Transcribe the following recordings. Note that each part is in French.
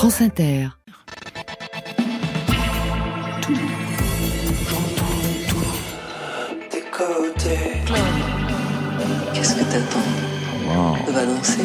France Inter. Tout, j'entends tout. Tes côtés. Qu'est-ce que t'attends? On va danser.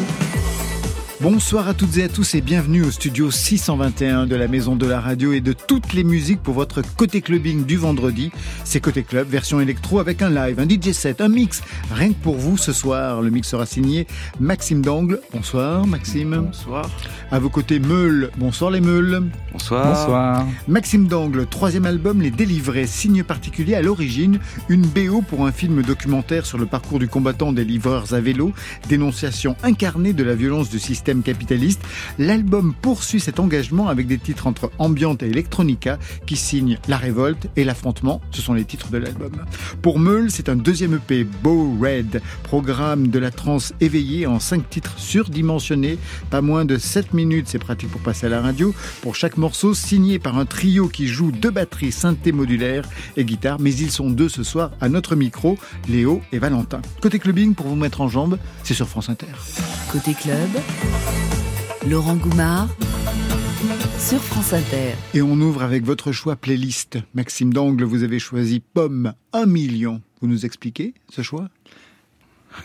Bonsoir à toutes et à tous et bienvenue au studio 621 de la Maison de la Radio et de toutes les musiques pour votre côté clubbing du vendredi. C'est Côté Club, version électro avec un live, un DJ set, un mix. Rien que pour vous ce soir, le mix sera signé Maxime Dangle. Bonsoir Maxime. Bonsoir. À vos côtés Meule. Bonsoir les Meules. Bonsoir. Bonsoir. Maxime Dangle, troisième album Les Délivrés, signe particulier à l'origine, une BO pour un film documentaire sur le parcours du combattant des livreurs à vélo, dénonciation incarnée de la violence du système capitaliste. L'album poursuit cet engagement avec des titres entre ambiante et electronica qui signent la révolte et l'affrontement. Ce sont les titres de l'album. Pour Meul, c'est un deuxième EP, Bow Red, programme de la trance éveillée en cinq titres surdimensionnés, pas moins de 7 minutes, c'est pratique pour passer à la radio, pour chaque morceau signé par un trio qui joue deux batteries synthé modulaires et guitare, mais ils sont deux ce soir à notre micro, Léo et Valentin. Côté clubbing, pour vous mettre en jambe, c'est sur France Inter. Côté club, Laurent Goumard sur France Inter. Et on ouvre avec votre choix playlist. Maxime Dangle, vous avez choisi Pomme 1 million. Vous nous expliquez ce choix?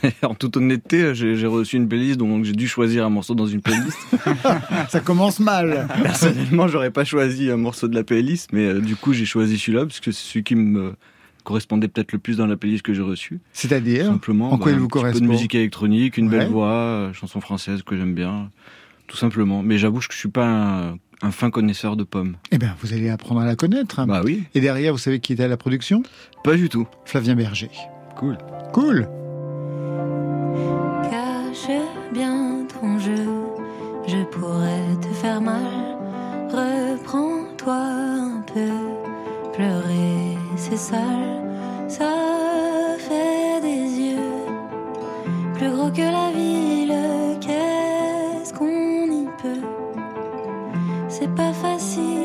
En toute honnêteté, j'ai reçu une playlist, donc j'ai dû choisir un morceau dans une playlist. Ça commence mal. Personnellement, j'aurais pas choisi un morceau de la playlist, mais euh, du coup, j'ai choisi celui-là parce que c'est celui qui me correspondait peut-être le plus dans la playlist que j'ai reçue. C'est-à-dire Simplement, En quoi bah, il vous un petit peu correspond de musique électronique, une Ouais. belle voix, euh, chanson française que j'aime bien, tout simplement. Mais j'avoue que je suis pas un, un fin connaisseur de pommes. Eh bien, vous allez apprendre à la connaître. Bah oui, Et derrière, vous savez qui était à la production? Pas du tout. Flavien Berger. Cool. Cool. Cache bien ton jeu, je pourrais te faire mal. Reprends-toi un peu, pleurer c'est sale, ça fait des yeux plus gros que la ville. Qu'est-ce qu'on y peut? C'est pas facile,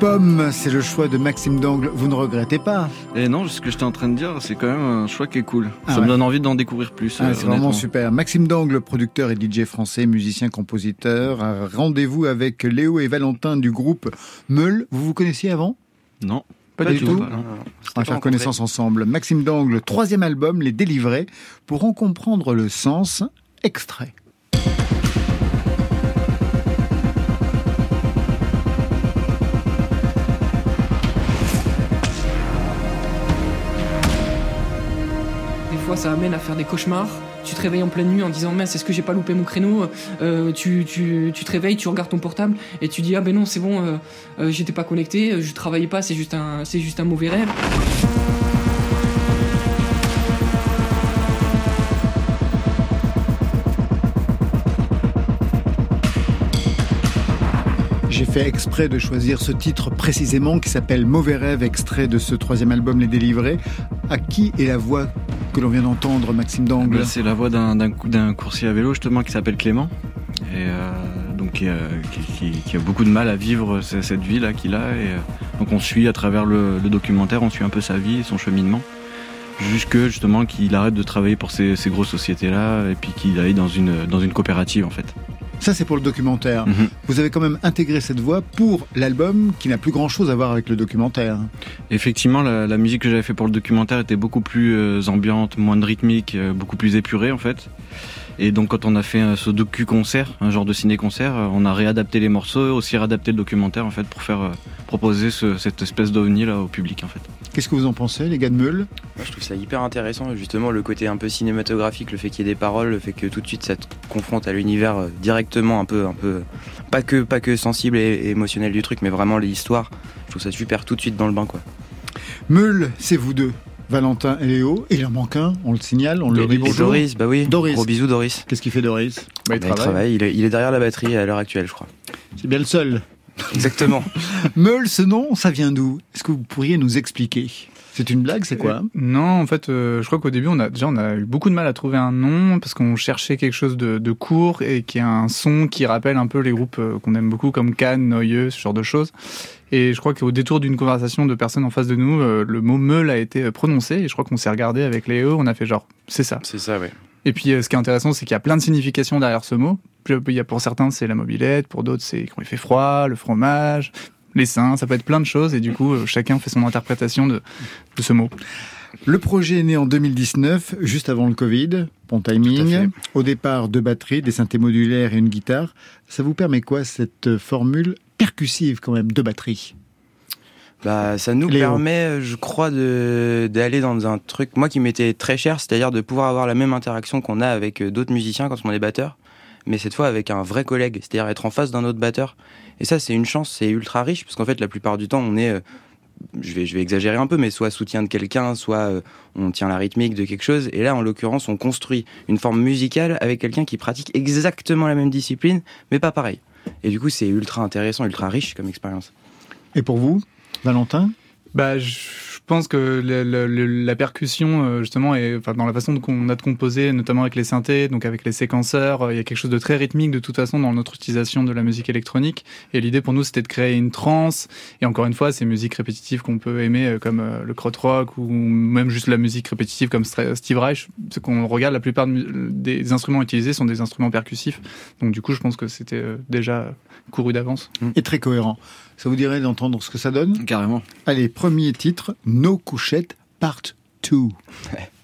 Pomme, c'est le choix de Maxime Dangle. Vous ne regrettez pas Et non, ce que j'étais en train de dire, c'est quand même un choix qui est cool. Ah ça ouais. me donne envie d'en découvrir plus. Ah, euh, c'est vraiment super. Maxime Dangle, producteur et DJ français, musicien, compositeur. Un Rendez-vous avec Léo et Valentin du groupe Meul. Vous vous connaissiez avant? Non, Pas, du tout. pas, non. On va faire connaissance ensemble. Maxime Dangle, troisième album, Les Délivrés. Pour en comprendre le sens, extrait. Ça amène à faire des cauchemars. Tu te réveilles en pleine nuit en disant mince, est-ce que j'ai pas loupé mon créneau? Euh, tu, tu, tu te réveilles, tu regardes ton portable et tu dis ah ben non, c'est bon, euh, euh, j'étais pas connecté, je travaillais pas, c'est juste un, juste un mauvais rêve. J'ai fait exprès de choisir ce titre précisément qui s'appelle Mauvais rêve, extrait de ce troisième album Les Délivrés. À qui est la voix que l'on vient d'entendre, Maxime Dangle Là, c'est la voix d'un d'un cou- d'un coursier à vélo justement qui s'appelle Clément. Et euh, donc qui, euh, qui- a beaucoup de mal à vivre ce- cette vie là qu'il a. Et euh, donc on suit à travers le, documentaire, on suit un peu sa vie, son cheminement, jusque justement qu'il arrête de travailler pour ces, ces grosses sociétés là et puis qu'il aille dans une dans une coopérative en fait. Ça, c'est pour le documentaire. Mhm. Vous avez quand même intégré cette voix pour l'album qui n'a plus grand-chose à voir avec le documentaire. Effectivement, la, la musique que j'avais fait pour le documentaire était beaucoup plus euh, ambiante, moins rythmique, euh, beaucoup plus épurée en fait. Et donc quand on a fait euh, ce docu-concert, un genre de ciné-concert, euh, on a réadapté les morceaux, aussi réadapté le documentaire en fait pour faire euh, proposer ce- cette espèce d'ovni là au public en fait. Qu'est-ce que vous en pensez, les gars de Meul Moi, je trouve ça hyper intéressant, justement, le côté un peu cinématographique, le fait qu'il y ait des paroles, le fait que tout de suite ça te confronte à l'univers directement, un peu, un peu, pas que, pas que sensible et, et émotionnel du truc, mais vraiment l'histoire. Je trouve ça super tout de suite dans le bain, quoi. Meul, c'est vous deux, Valentin et Léo. Et il en manque un, on le signale, on le dit bonjour. Doris, bah oui. Doris. Gros bisous, Doris. Qu'est-ce qu'il fait Doris? Bah, il, travaille, il est, il est derrière la batterie à l'heure actuelle, je crois. C'est bien le seul. Exactement. Meul, ce nom, ça vient d'où? Est-ce que vous pourriez nous expliquer? C'est une blague, c'est quoi Non, en fait, euh, je crois qu'au début, on a déjà on a eu beaucoup de mal à trouver un nom parce qu'on cherchait quelque chose de, de court et qui a un son qui rappelle un peu les groupes euh, qu'on aime beaucoup comme Cannes, Noyeux, ce genre de choses. Et je crois qu'au détour d'une conversation de personnes en face de nous, euh, le mot meule a été prononcé et je crois qu'on s'est regardé avec Léo, on a fait genre, c'est ça. C'est ça, ouais. Et puis, euh, ce qui est intéressant, c'est qu'il y a plein de significations derrière ce mot. Il y a pour certains, c'est la mobilette, pour d'autres, c'est quand il fait froid, le fromage, les seins, ça peut être plein de choses, et du coup, euh, chacun fait son interprétation de, de ce mot. Le projet est né en 2019, juste avant le Covid. Bon timing. Au départ, deux batteries, des synthés modulaires et une guitare. Ça vous permet quoi, cette formule percussive quand même, deux batteries Bah, ça nous Léo. permet, je crois, de d'aller dans un truc, moi qui m'était très cher, c'est-à-dire de pouvoir avoir la même interaction qu'on a avec euh, d'autres musiciens quand on est batteur, mais cette fois avec un vrai collègue, c'est-à-dire être en face d'un autre batteur. Et ça, c'est une chance, c'est ultra riche, parce qu'en fait, la plupart du temps, on est, euh, je vais, je vais exagérer un peu, mais soit soutien de quelqu'un, soit euh, on tient la rythmique de quelque chose. Et là, en l'occurrence, on construit une forme musicale avec quelqu'un qui pratique exactement la même discipline, mais pas pareil. Et du coup, c'est ultra intéressant, ultra riche comme expérience. Et pour vous, Valentin? Bah, je je pense que le- le- le- la percussion, euh, justement, est, enfin, dans la façon qu'on a de composer, notamment avec les synthés, donc avec les séquenceurs, euh, il y a quelque chose de très rythmique de toute façon dans notre utilisation de la musique électronique. Et l'idée pour nous, c'était de créer une trance. Et encore une fois, ces musiques répétitives qu'on peut aimer, euh, comme le krautrock ou même juste la musique répétitive comme Steve Reich, ce qu'on regarde, la plupart des instruments utilisés sont des instruments percussifs. Donc du coup, je pense que c'était déjà couru d'avance. Et très cohérent. Ça vous dirait d'entendre ce que ça donne? Carrément. Allez, premier titre, Nos couchettes, part 2.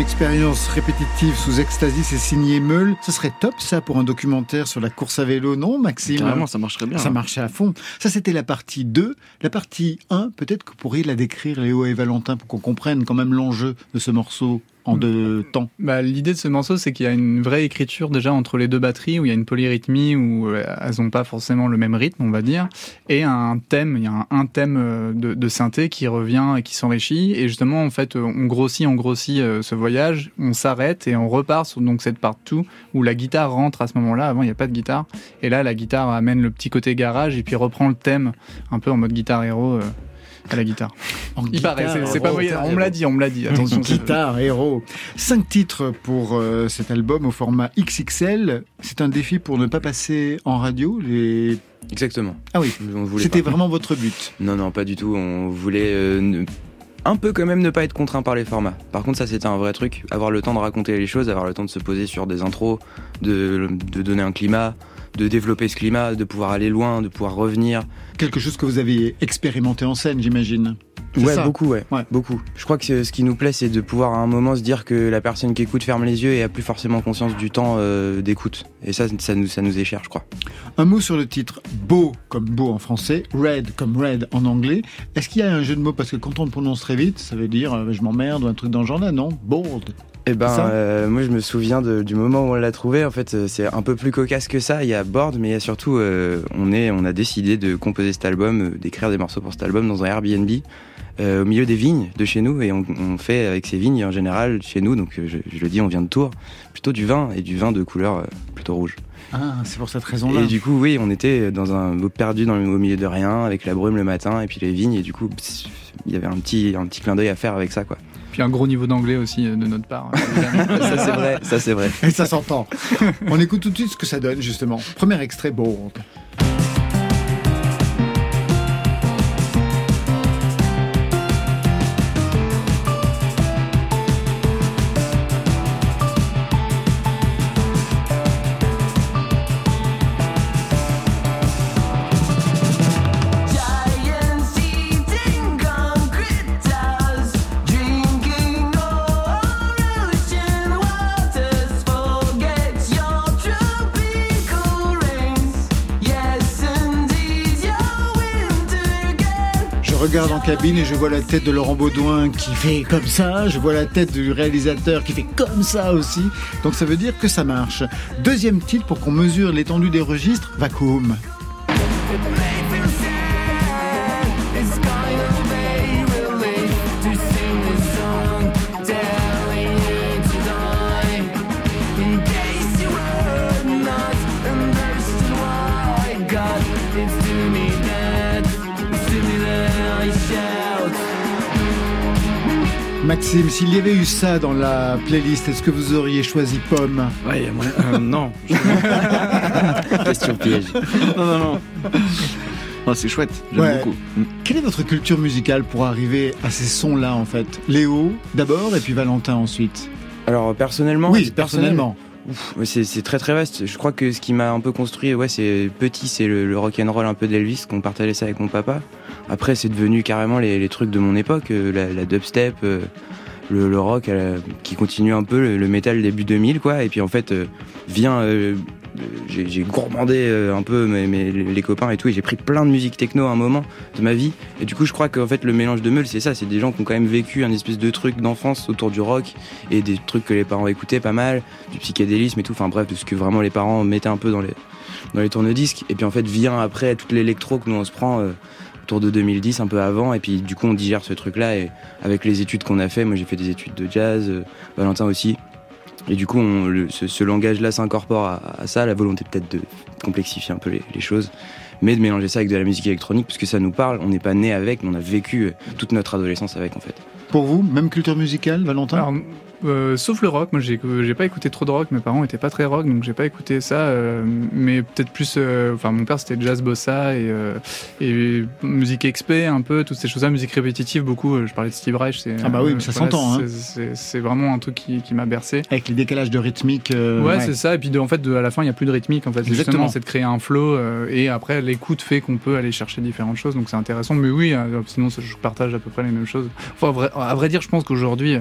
expérience répétitive sous ecstasy, c'est signé Meul. Ce serait top ça pour un documentaire sur la course à vélo, non Maxime Carrément, ça marcherait bien. Ça hein. marchait à fond. Ça, c'était la partie 2. La partie 1, peut-être que vous pourriez la décrire, Léo et Valentin, pour qu'on comprenne quand même l'enjeu de ce morceau en deux temps. Bah, L'idée de ce morceau, c'est qu'il y a une vraie écriture déjà entre les deux batteries, où il y a une polyrythmie, où euh, elles n'ont pas forcément le même rythme, on va dire, et un thème, il y a un, thème euh, de, synthé qui revient et qui s'enrichit, et justement, en fait, on grossit, on grossit euh, ce voyage, on s'arrête et on repart sur donc cette part 2 où la guitare rentre à ce moment-là, avant il n'y a pas de guitare, et là la guitare amène le petit côté garage, et puis reprend le thème, un peu en mode guitare héros. À la guitare. En Il paraît, c'est- pas moyen. On me l'a dit, on me l'a dit. Attention. Guitare, héros. Cinq titres pour euh, cet album au format XXL. C'est un défi pour ne pas passer en radio. Les... Exactement. Ah oui, c'était pas. vraiment votre but. Non, non, pas du tout. On voulait euh, ne- un peu quand même ne pas être contraint par les formats. Par contre, ça c'était un vrai truc. Avoir le temps de raconter les choses, avoir le temps de se poser sur des intros, de, de donner un climat, de développer ce climat, de pouvoir aller loin, de pouvoir revenir. Quelque chose que vous avez expérimenté en scène, j'imagine. Ouais, ça beaucoup, ouais, Ouais. beaucoup. Je crois que ce qui nous plaît, c'est de pouvoir à un moment se dire que la personne qui écoute ferme les yeux et a plus forcément conscience du temps euh, d'écoute. Et ça, ça nous, ça nous est cher, je crois. Un mot sur le titre beau comme beau en français, red comme red en anglais. Est-ce qu'il y a un jeu de mots? Parce que quand on le prononce très vite, ça veut dire euh, je m'emmerde ou un truc dans le genre là, non? Bold. Eh ben, euh, moi, je me souviens de- du moment où on l'a trouvé. En fait, euh, c'est un peu plus cocasse que ça. Il y a Board, mais il y a surtout, euh, on, est, on a décidé de composer cet album, d'écrire des morceaux pour cet album dans un Airbnb euh, au milieu des vignes de chez nous. Et on, on fait avec ces vignes en général chez nous. Donc, je, je le dis, on vient de Tours, plutôt du vin et du vin de couleur plutôt rouge. Ah, c'est pour cette raison-là. Et du coup, oui, on était dans un perdu dans le, au milieu de rien, avec la brume le matin et puis les vignes. Et du coup, il y avait un petit, un petit clin d'œil à faire avec ça, quoi. Puis un gros niveau d'anglais aussi euh, de notre part. évidemment. ça, c'est vrai. Ça, c'est vrai. Et ça s'entend. on écoute tout de suite ce que ça donne, justement. Premier extrait, bold. Regarde en cabine et je vois la tête de Laurent Baudouin qui fait comme ça. Je vois la tête du réalisateur qui fait comme ça aussi. Donc ça veut dire que ça marche. Deuxième titre pour qu'on mesure l'étendue des registres, Vacuum. Maxime, s'il y avait eu ça dans la playlist, est-ce que vous auriez choisi Pomme Ouais, il y a moyen- euh, non. Question piège. non, non, non. Non, c'est chouette, j'aime Ouais. beaucoup. Mm. Quelle est votre culture musicale pour arriver à ces sons-là en fait? Léo d'abord et puis Valentin ensuite. Alors, personnellement, oui, personnellement. C'est très très vaste. Je crois que ce qui m'a un peu construit, ouais, c'est petit, c'est le, le rock and roll un peu d'Elvis, qu'on partageait ça avec mon papa. Après, c'est devenu carrément les, trucs de mon époque, euh, la, dubstep, euh, le, rock euh, qui continue un peu, le, le début 2000, quoi. Et puis en fait, vient, j'ai gourmandé euh, un peu mes, mes- les copains et tout, et j'ai pris plein de musique techno à un moment de ma vie. Et du coup, je crois qu'en fait, le mélange de meules, c'est ça, c'est des gens qui ont quand même vécu un espèce de truc d'enfance autour du rock et des trucs que les parents écoutaient pas mal du psychédélisme et tout, enfin bref, de ce que vraiment les parents mettaient un peu dans les, dans les tourne-disques. Et puis en fait, vient après toute l'électro que nous on se prend euh, autour de 2010, un peu avant, et puis du coup on digère ce truc-là, et avec les études qu'on a fait, moi j'ai fait des études de jazz, euh, Valentin aussi. Et du coup, on- le- ce, ce langage-là s'incorpore à, à ça, la volonté peut-être de complexifier un peu les, les choses, mais de mélanger ça avec de la musique électronique, puisque ça nous parle, on n'est pas né avec, mais on a vécu toute notre adolescence avec en fait. Pour vous, même culture musicale, Valentin? Alors, euh, sauf le rock, moi j'ai j'ai pas écouté trop de rock, mes parents étaient pas très rock, donc j'ai pas écouté ça, euh, mais peut-être plus. euh, Enfin, mon père c'était jazz bossa et, euh, et musique expé un peu, toutes ces choses-là, musique répétitive beaucoup. euh, je parlais de Steve Reich, c'est. Ah bah oui, mais ça s'entend, hein. c'est- c'est- C'est vraiment un truc qui, qui m'a bercé. Avec les décalages de rythmique. euh, ouais, c'est ça. Et puis de- en fait, de- à la fin, il n'y a plus de rythmique. En fait, Exactement. justement, c'est de créer un flow. euh, et après, l'écoute fait qu'on peut aller chercher différentes choses. Donc c'est intéressant. Mais oui, euh, sinon, je partage à peu près les mêmes choses. Enfin, à vrai, à vrai dire, je pense qu'aujourd'hui,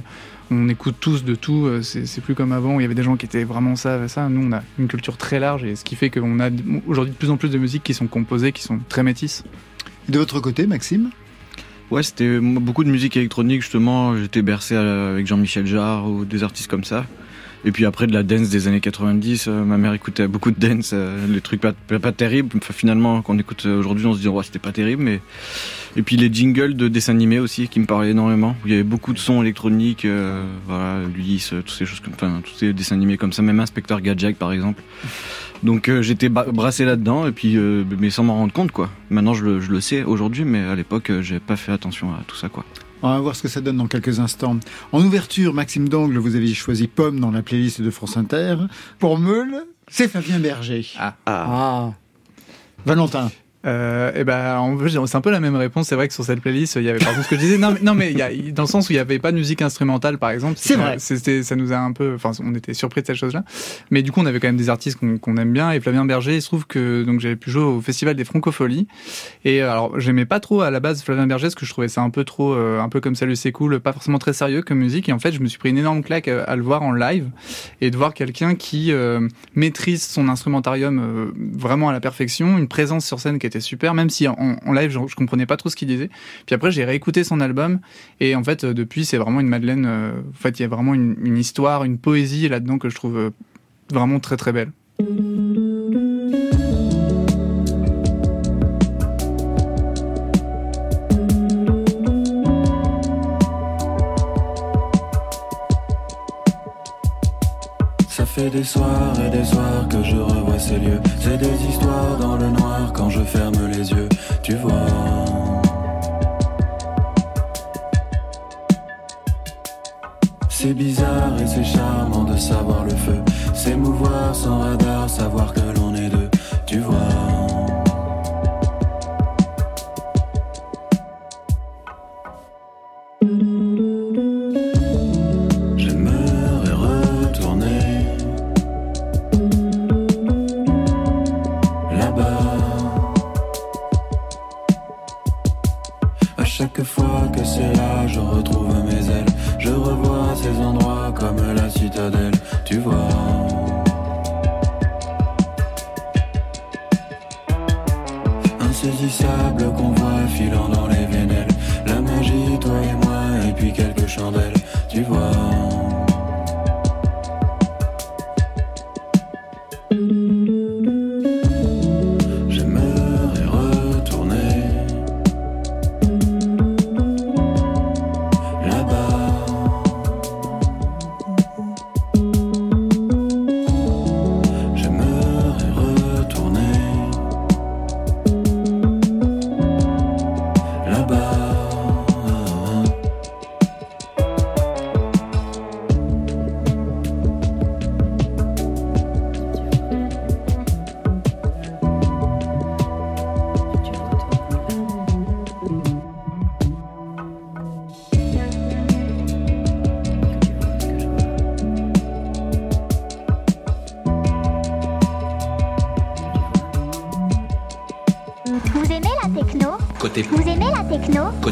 on écoute tous de tout. euh, C'est plus comme avant où il y avait des gens qui étaient vraiment ça, ça. Nous, on a une culture très large et ce qui fait qu'on a aujourd'hui de plus en plus de musiques qui sont composées, qui sont très métisses. De votre côté, Maxime? Ouais, c'était beaucoup de musique électronique justement. J'étais bercé à- avec Jean-Michel Jarre ou des artistes comme ça. Et puis après de la dance des années 90, euh, ma mère écoutait beaucoup de dance, euh, les trucs pas, pas, terribles. Finalement, quand on écoute euh, aujourd'hui, on se dit ouais, c'était pas terrible, mais et puis les jingles de dessins animés aussi qui me parlaient énormément. Il y avait beaucoup de sons électroniques, euh, voilà, Ulysse, euh, toutes ces choses tous ces dessins animés comme ça, même Inspecteur Gadget par exemple. Donc j'étais brassé là-dedans et puis mais sans m'en rendre compte quoi. Maintenant je le, sais aujourd'hui, mais à l'époque j'ai pas fait attention à tout ça quoi. On va voir ce que ça donne dans quelques instants. En ouverture, Maxime Dangle, vous avez choisi Pomme dans la playlist de France Inter. Pour Meule, c'est Fabien Berger. Ah. Ah. Valentin. Euh, et ben, en fait, c'est un peu la même réponse. C'est vrai que sur cette playlist, il y avait par exemple ce que je disais. Non, mais, non, mais il y a, dans le sens où il y avait pas de musique instrumentale, par exemple. C'est vrai. C'était, ça nous a un peu, enfin, on était surpris de cette chose-là. Mais du coup, on avait quand même des artistes qu'on aime bien. Et Flavien Berger, il se trouve que donc j'avais pu jouer au festival des Francopholies. Et euh, alors, j'aimais pas trop à la base Flavien Berger parce que je trouvais ça un peu trop, euh, un peu comme Salut c'est cool, pas forcément très sérieux comme musique. Et en fait, je me suis pris une énorme claque à le voir en live et de voir quelqu'un qui euh, maîtrise son instrumentarium vraiment à la perfection, une présence sur scène qui était super, même si en, live je, je comprenais pas trop ce qu'il disait. Puis après j'ai réécouté son album et en fait euh, depuis c'est vraiment une Madeleine. euh, en fait il y a vraiment une, une histoire, une poésie là-dedans que je trouve euh, vraiment très très belle. Des soirs et des soirs que je revois ces lieux. C'est des histoires dans le noir quand je ferme les yeux. Tu vois. C'est bizarre et c'est charmant de savoir le feu. S'émouvoir sans radar, savoir que l'on est deux. Tu vois.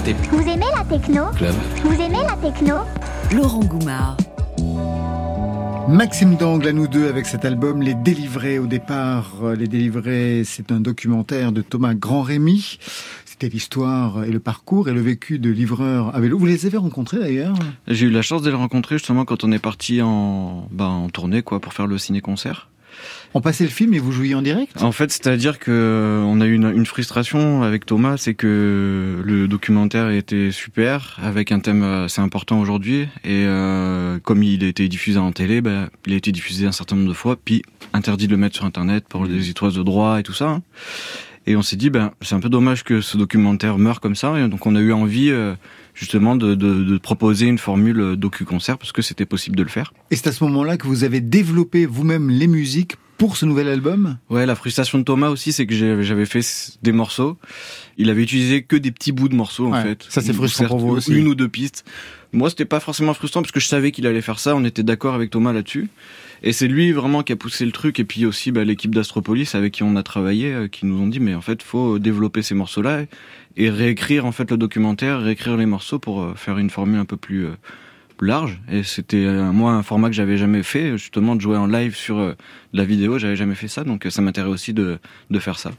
Vous aimez la techno club. Vous aimez la techno Laurent Goumard. Maxime Dangle à nous deux avec cet album Les Délivrés. Au départ, euh, Les Délivrés, c'est un documentaire de Thomas Grand-Rémy. C'était l'histoire et le parcours et le vécu de livreurs à vélo. Vous les avez rencontrés d'ailleurs? J'ai eu la chance de les rencontrer justement quand on est parti en, ben, en tournée quoi pour faire le ciné-concert. On passait le film et vous jouiez en direct? En fait, c'est-à-dire que euh, on a eu une, une frustration avec Thomas, c'est que le documentaire était super, avec un thème assez important aujourd'hui, et euh, comme il a été diffusé en télé, ben, il a été diffusé un certain nombre de fois, puis interdit de le mettre sur Internet pour des histoires de droit et tout ça. hein. Et on s'est dit, ben, c'est un peu dommage que ce documentaire meure comme ça, et donc on a eu envie euh, justement de, de, de proposer une formule docu-concert, parce que c'était possible de le faire. Et c'est à ce moment-là que vous avez développé vous-même les musiques pour ce nouvel album? Ouais, la frustration de Thomas aussi, c'est que j'avais fait des morceaux. Il avait utilisé que des petits bouts de morceaux, en fait. ça, c'est frustrant pour vous aussi. Une ou deux pistes. Moi, c'était pas forcément frustrant parce que je savais qu'il allait faire ça. On était d'accord avec Thomas là-dessus. Et c'est lui vraiment qui a poussé le truc. Et puis aussi, bah, l'équipe d'Astropolis avec qui on a travaillé, euh, qui nous ont dit, mais en fait, faut développer ces morceaux-là et réécrire, en fait, le documentaire, réécrire les morceaux pour euh, faire une formule un peu plus, euh, large et c'était moi un format que j'avais jamais fait justement de jouer en live sur la vidéo j'avais jamais fait ça donc ça m'intéresse aussi de faire ça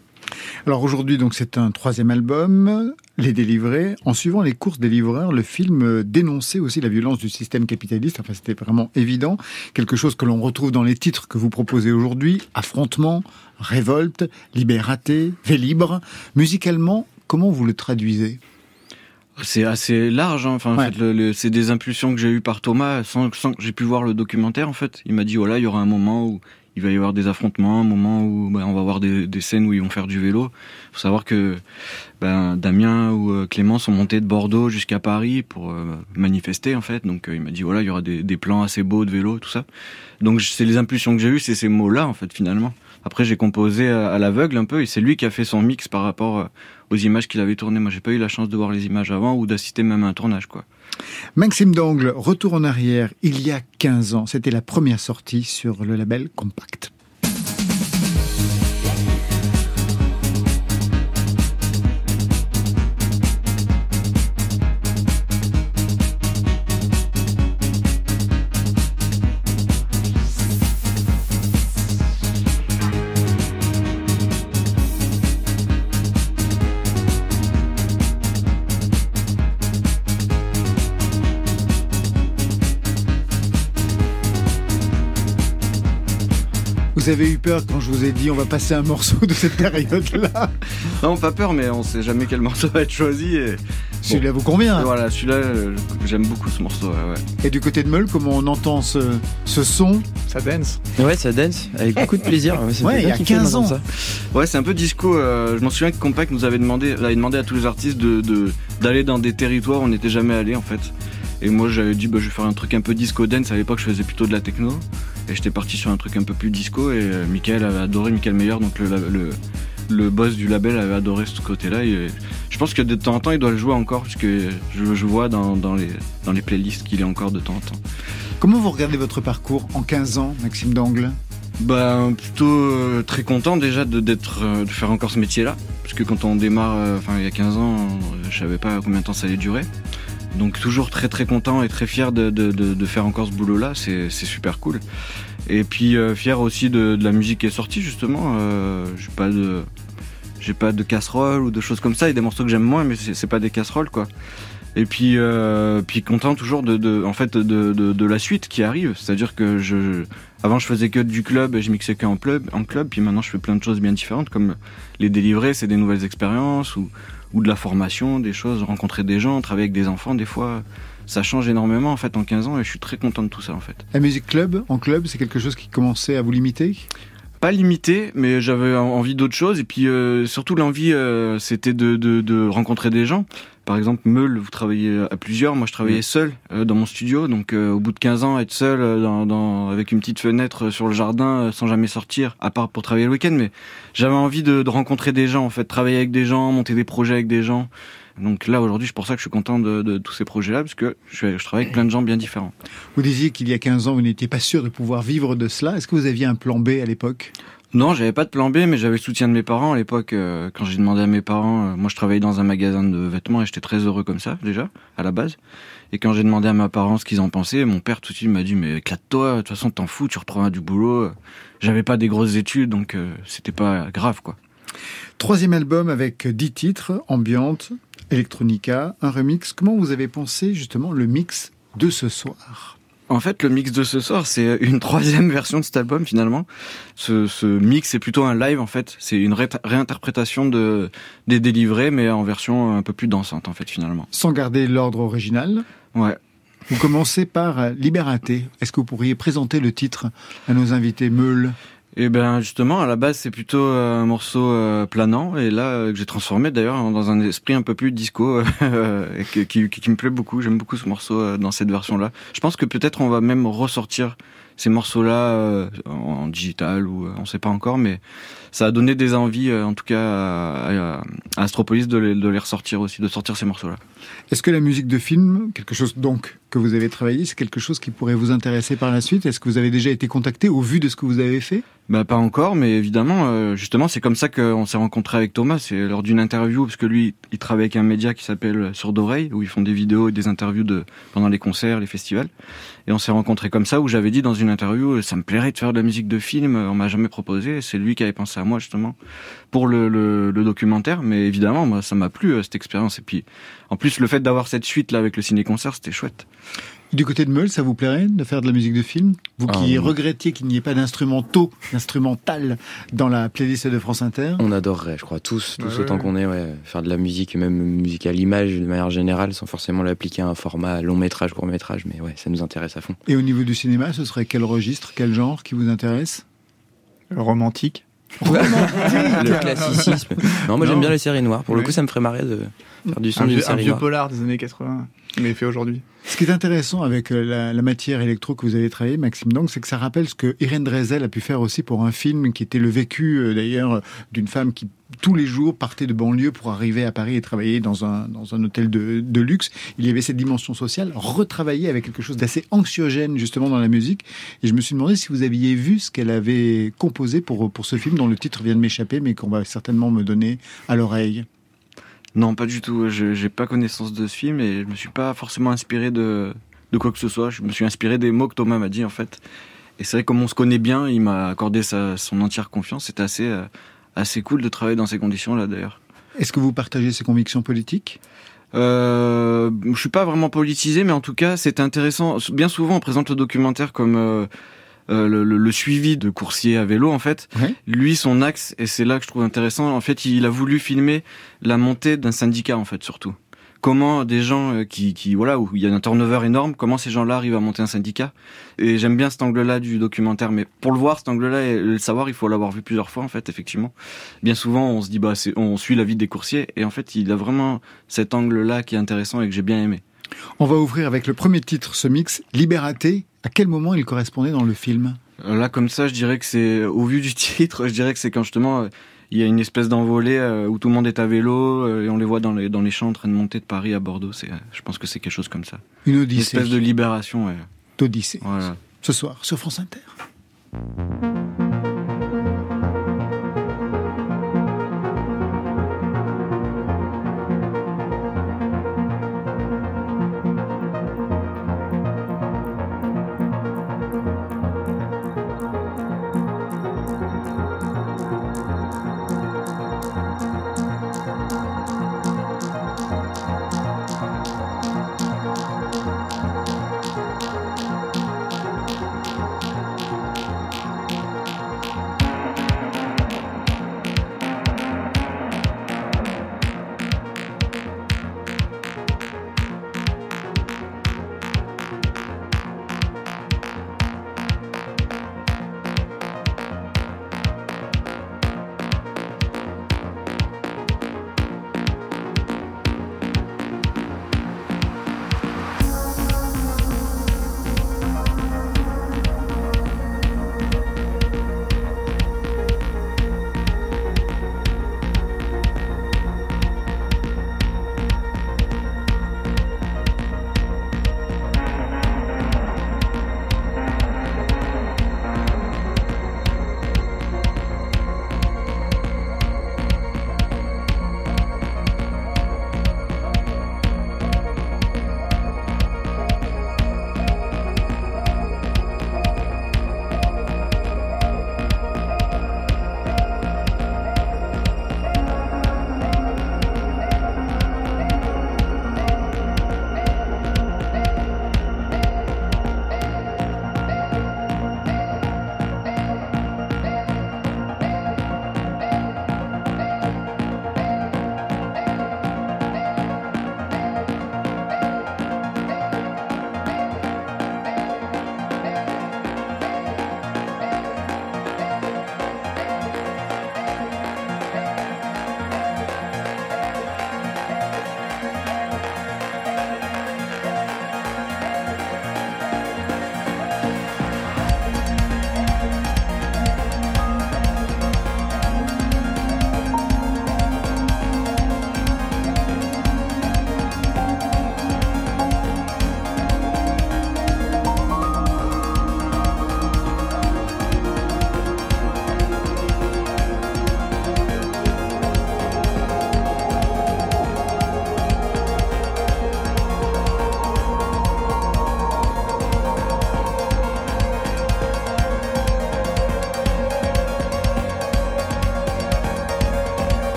Alors aujourd'hui, donc c'est un troisième album, Les Délivrés. En suivant les courses des livreurs, le film dénonçait aussi la violence du système capitaliste. Enfin, c'était vraiment évident. Quelque chose que l'on retrouve dans les titres que vous proposez aujourd'hui. Affrontement, révolte, libératé, Vélibre. Musicalement, comment vous le traduisez? C'est assez large hein. enfin en fait le- le- c'est des impulsions que j'ai eues par Thomas sans, sans que j'ai pu voir le documentaire en fait il m'a dit voilà il y aura un moment où il va y avoir des affrontements un moment où ben, on va avoir des, scènes où ils vont faire du vélo. Faut savoir que ben, Damien ou euh, Clément sont montés de Bordeaux jusqu'à Paris pour euh, manifester en fait. Donc euh, il m'a dit voilà il y aura des, plans assez beaux de vélo tout ça. Donc c'est les impulsions que j'ai eues c'est ces mots là en fait finalement. Après j'ai composé à, à l'aveugle un peu et c'est lui qui a fait son mix par rapport aux images qu'il avait tournées. Moi j'ai pas eu la chance de voir les images avant ou d'assister même à un tournage quoi Maxime Dangle, retour en arrière, il y a 15 ans. C'était la première sortie sur le label Compact. Vous avez eu peur quand je vous ai dit on va passer un morceau de cette période-là? Non, pas peur, mais on sait jamais quel morceau va être choisi. Et... Celui-là vous convient. Voilà, celui-là, euh, j'aime beaucoup ce morceau. ouais, ouais. Et du côté de Meul, comment on entend ce, ce son? Ça dance. Ouais, ça dance avec beaucoup de plaisir. Ouais, il y a kiffer 15 d'entendre ans. ça. Ouais, c'est un peu disco. euh, je m'en souviens que Compact nous avait demandé, avait demandé à tous les artistes de de- d'aller dans des territoires où on n'était jamais allé en fait. Et moi, j'avais dit, bah, je vais faire un truc un peu disco dance. À l'époque, je faisais plutôt de la techno. Et j'étais parti sur un truc un peu plus disco. Et euh, Michael avait adoré, Michael Meyer, donc le, le, le boss du label, avait adoré ce côté-là. Et euh, je pense que de temps en temps, il doit le jouer encore, puisque je, je vois dans, dans, les, dans les playlists qu'il est encore de temps en temps. Comment vous regardez votre parcours en 15 ans, Maxime Dangle? Bah plutôt euh, très content déjà de d'être euh, de faire encore ce métier-là, parce que quand on démarre, euh, enfin il y a 15 ans, je savais pas combien de temps ça allait durer. Donc toujours très très content et très fier de, de, faire encore ce boulot-là, c'est super cool. Et puis euh, fier aussi de, de la musique qui est sortie justement. Euh, j'ai pas de j'ai pas de casserole ou de choses comme ça. Il y a des morceaux que j'aime moins, mais c'est pas des casseroles quoi. Et puis, euh, puis content toujours de, de en fait, de, de la suite qui arrive. C'est-à-dire que je, avant, je faisais que du club et je mixais que en club, en club. Puis maintenant, je fais plein de choses bien différentes, comme les délivrer, c'est des nouvelles expériences ou, ou de la formation, des choses, rencontrer des gens, travailler avec des enfants. Des fois, ça change énormément en fait en 15 ans et je suis très content de tout ça en fait. La musique club, en club, c'est quelque chose qui commençait à vous limiter? Pas limité, mais j'avais en- envie d'autre chose. Et puis euh, surtout l'envie, euh, c'était de, de, de rencontrer des gens. Par exemple, Meul, vous travaillez à plusieurs. Moi, je travaillais seul euh, dans mon studio. Donc, euh, au bout de 15 ans, être seul euh, dans, dans, avec une petite fenêtre sur le jardin, sans jamais sortir, à part pour travailler le week-end. Mais j'avais envie de, de rencontrer des gens, en fait, travailler avec des gens, monter des projets avec des gens. Donc là, aujourd'hui, c'est pour ça que je suis content de, de tous ces projets-là, parce que je, je travaille avec plein de gens bien différents. Vous disiez qu'il y a 15 ans, vous n'étiez pas sûr de pouvoir vivre de cela. Est-ce que vous aviez un plan B à l'époque? Non, j'avais pas de plan B, mais j'avais le soutien de mes parents à l'époque. euh, quand j'ai demandé à mes parents, euh, moi je travaillais dans un magasin de vêtements et j'étais très heureux comme ça déjà à la base. Et quand j'ai demandé à mes parents ce qu'ils en pensaient, mon père tout de suite m'a dit mais éclate-toi, de toute façon t'en fous, tu reprends du boulot. J'avais pas des grosses études, donc euh, c'était pas grave quoi. Troisième album avec 10 titres, ambiante, electronica, un remix. Comment vous avez pensé justement le mix de ce soir? En fait, le mix de ce soir, c'est une troisième version de cet album finalement. Ce, ce mix, c'est plutôt un live en fait. C'est une ré- réinterprétation de des délivrés, mais en version un peu plus dansante en fait finalement. Sans garder l'ordre original, Ouais. vous commencez par Libératé. Est-ce que vous pourriez présenter le titre à nos invités Meul Et ben justement, à la base, c'est plutôt euh, un morceau euh, planant, et là euh, que j'ai transformé d'ailleurs dans un esprit un peu plus disco, et qui, qui, me plaît beaucoup. J'aime beaucoup ce morceau dans cette version-là. Je pense que peut-être on va même ressortir ces morceaux-là en, digital ou on sait pas encore, mais ça a donné des envies, euh, en tout cas à, à- à Astropolis, de les, de les ressortir aussi, de sortir ces morceaux-là. Est-ce que la musique de film, quelque chose donc que vous avez travaillé, c'est quelque chose qui pourrait vous intéresser par la suite? Est-ce que vous avez déjà été contacté au vu de ce que vous avez fait? Bah pas encore, mais évidemment, euh, justement, c'est comme ça qu'on s'est rencontré avec Thomas. C'est lors d'une interview, parce que lui, il travaille avec un média qui s'appelle Sourd Oreille, où ils font des vidéos et des interviews de pendant les concerts, les festivals. Et on s'est rencontrés comme ça, où j'avais dit dans une interview, euh, ça me plairait de faire de la musique de film. On m'a jamais proposé. C'est lui qui avait pensé à moi justement pour le, le, le documentaire. Mais évidemment, moi, ça m'a plu euh, cette expérience. Et puis, en plus, le fait d'avoir cette suite là avec le ciné-concert, c'était chouette. Du côté de Meul, ça vous plairait de faire de la musique de film? Vous qui Ah, regrettiez qu'il n'y ait pas d'instrumentaux, d'instrumental dans la playlist de France Inter? On adorerait, je crois, tous, tous Ouais, autant ouais. qu'on est, ouais, faire de la musique, même musique à l'image de manière générale, sans forcément l'appliquer à un format long métrage, court métrage, mais ouais, ça nous intéresse à fond. Et au niveau du cinéma, ce serait quel registre, quel genre qui vous intéresse? Romantique. Le classicisme. Non, moi j'aime bien les séries noires. Pour le coup, ça me ferait marrer de faire du son Un d'une vieux, un série vieux noire. polar des années 80, mais fait aujourd'hui. Ce qui est intéressant avec euh, la, la matière électro que vous avez travaillé, Maxime Donc, c'est que ça rappelle ce que Irène Drezel a pu faire aussi pour un film qui était le vécu euh, d'ailleurs euh, d'une femme qui tous les jours partait de banlieue pour arriver à Paris et travailler dans un, dans un hôtel de, de luxe. Il y avait cette dimension sociale, retravaillée avec quelque chose d'assez anxiogène justement dans la musique. Et je me suis demandé si vous aviez vu ce qu'elle avait composé pour, pour ce film dont le titre vient de m'échapper, mais qu'on va certainement me donner à l'oreille. Non, pas du tout. Je j'ai pas connaissance de ce film et je me suis pas forcément inspiré de, de quoi que ce soit. Je me suis inspiré des mots que Thomas m'a dit en fait. Et c'est vrai comme on se connaît bien, il m'a accordé sa, son entière confiance. C'était assez euh, assez cool de travailler dans ces conditions-là d'ailleurs. Est-ce que vous partagez ses convictions politiques? Euh, je suis pas vraiment politisé, mais en tout cas, c'est intéressant. Bien souvent, on présente le documentaire comme euh, euh, le, le- le suivi de coursiers à vélo, en fait. Ouais. Lui, son axe, et c'est là que je trouve intéressant, en fait, il a voulu filmer la montée d'un syndicat, en fait, surtout. Comment des gens euh, qui, qui, voilà, où il y a un turnover énorme, comment ces gens-là arrivent à monter un syndicat. Et j'aime bien cet angle-là du documentaire, mais pour le voir, cet angle-là, et le savoir, il faut l'avoir vu plusieurs fois, en fait, effectivement. Bien souvent, on se dit, bah, on suit la vie des coursiers, et en fait, il a vraiment cet angle-là qui est intéressant et que j'ai bien aimé. On va ouvrir avec le premier titre, ce mix, Libératé. À quel moment il correspondait dans le film? Euh, Là, comme ça, je dirais que c'est, au vu du titre, je dirais que c'est quand justement, il y a une espèce d'envolée euh, où tout le monde est à vélo euh, et on les voit dans les, dans les champs en train de monter de Paris à Bordeaux. C'est, euh, je pense que c'est quelque chose comme ça. Une Une odyssée. espèce de libération, ouais. d'Odyssée. Voilà. Ce soir, sur France Inter.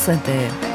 France Inter.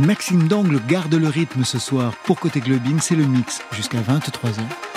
Maxime Dangle garde le rythme ce soir. Pour Côté Clubbing, c'est le mix jusqu'à 23h.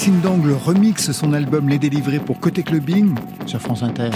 Maxime Dangle remixe son album Les Délivrés pour Côté Clubbing sur France Inter.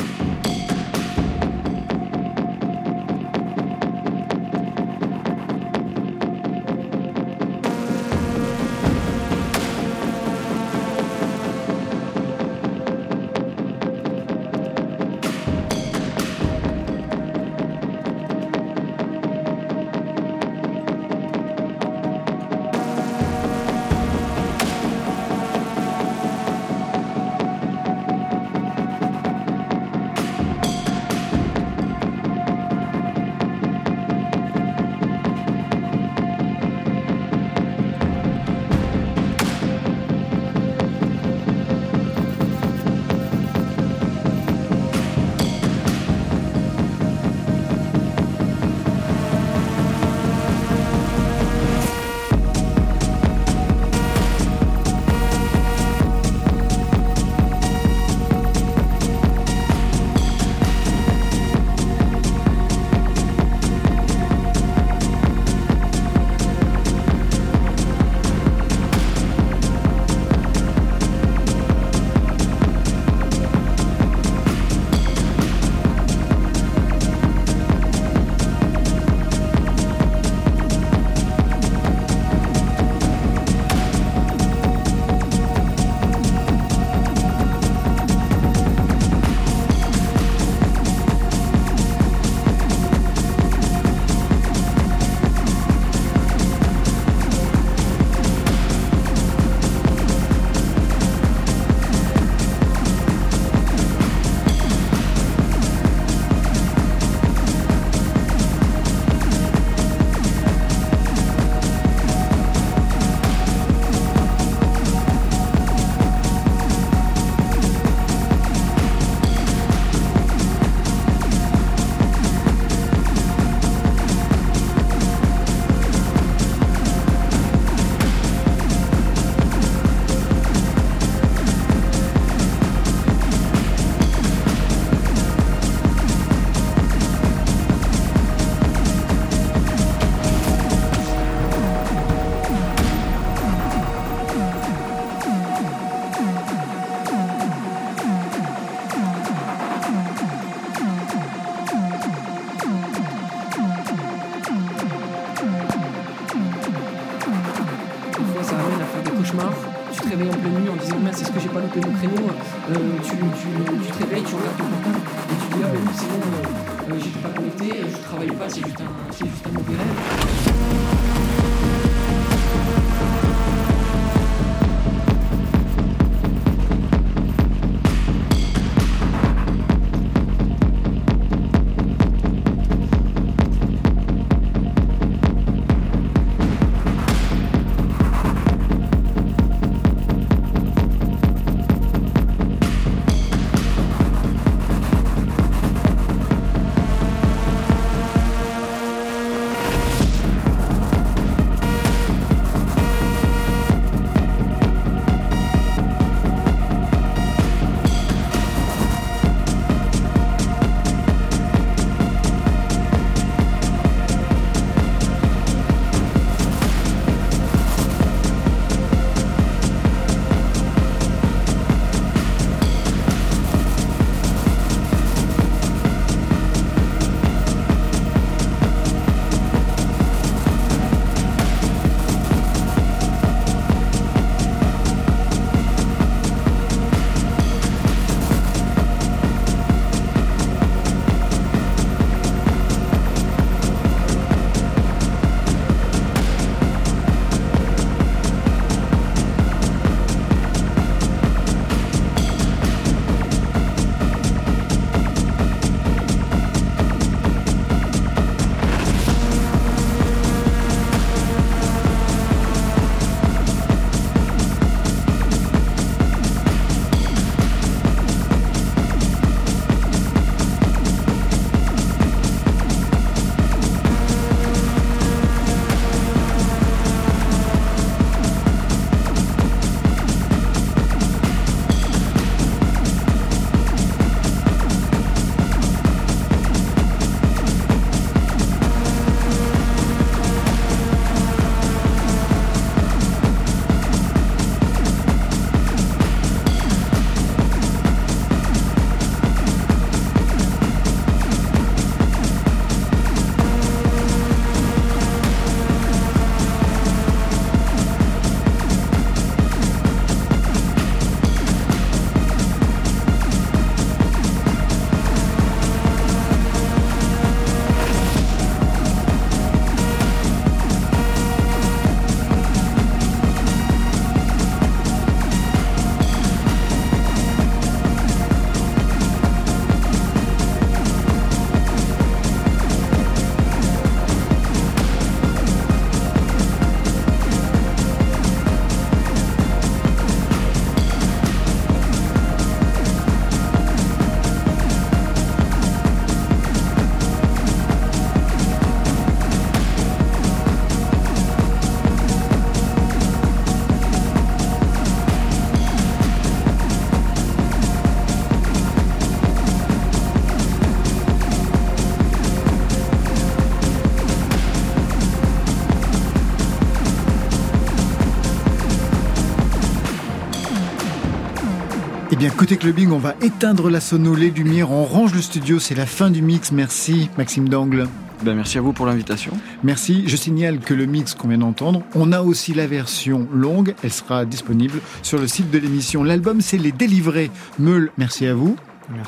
Côté clubbing, on va éteindre la sono, les lumières, on range le studio, c'est la fin du mix. Merci, Maxime Dangle. Ben, merci à vous pour l'invitation. Merci. Je signale que le mix qu'on vient d'entendre, on a aussi la version longue. Elle sera disponible sur le site de l'émission. L'album, c'est Les Délivrés. Meul, merci à vous.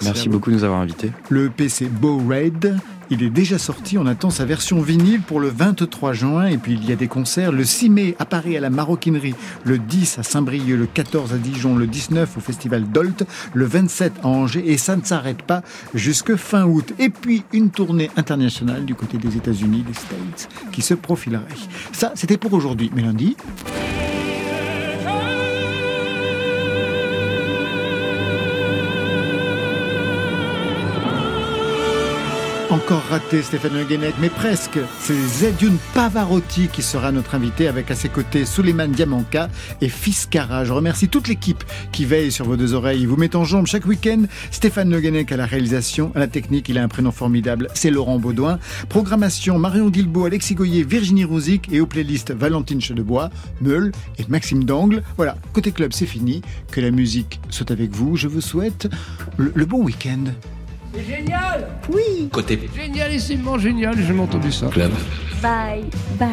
Merci, beaucoup de nous avoir invités. Le PC Bow Raid. Il est déjà sorti, on attend sa version vinyle pour le 23 juin et puis il y a des concerts le 6 mai à Paris à la Maroquinerie, le 10 à Saint-Brieuc, le 14 à Dijon, le 19 au Festival d'Olt, le 27 à Angers et ça ne s'arrête pas jusque fin août. Et puis une tournée internationale du côté des États-Unis, des States, qui se profilerait. Ça, c'était pour aujourd'hui. Mais lundi... Encore raté Stéphane Le mais presque. C'est Zedune Pavarotti qui sera notre invité avec à ses côtés Suleiman Diamanka et Fiscara. Je remercie toute l'équipe qui veille sur vos deux oreilles. Vous met en jambe chaque week-end. Stéphane Le à la réalisation, à la technique, il a un prénom formidable, c'est Laurent Baudouin. Programmation Marion Dilbeau, Alexis Goyer, Virginie Rouzic et aux playlists Valentine Chedebois, Meul et Maxime Dangle. Voilà, côté club c'est fini. Que la musique soit avec vous. Je vous souhaite le bon week-end. C'est génial Oui Côté Génialissimement génial, j'ai entendu ça. club. Bye, bye.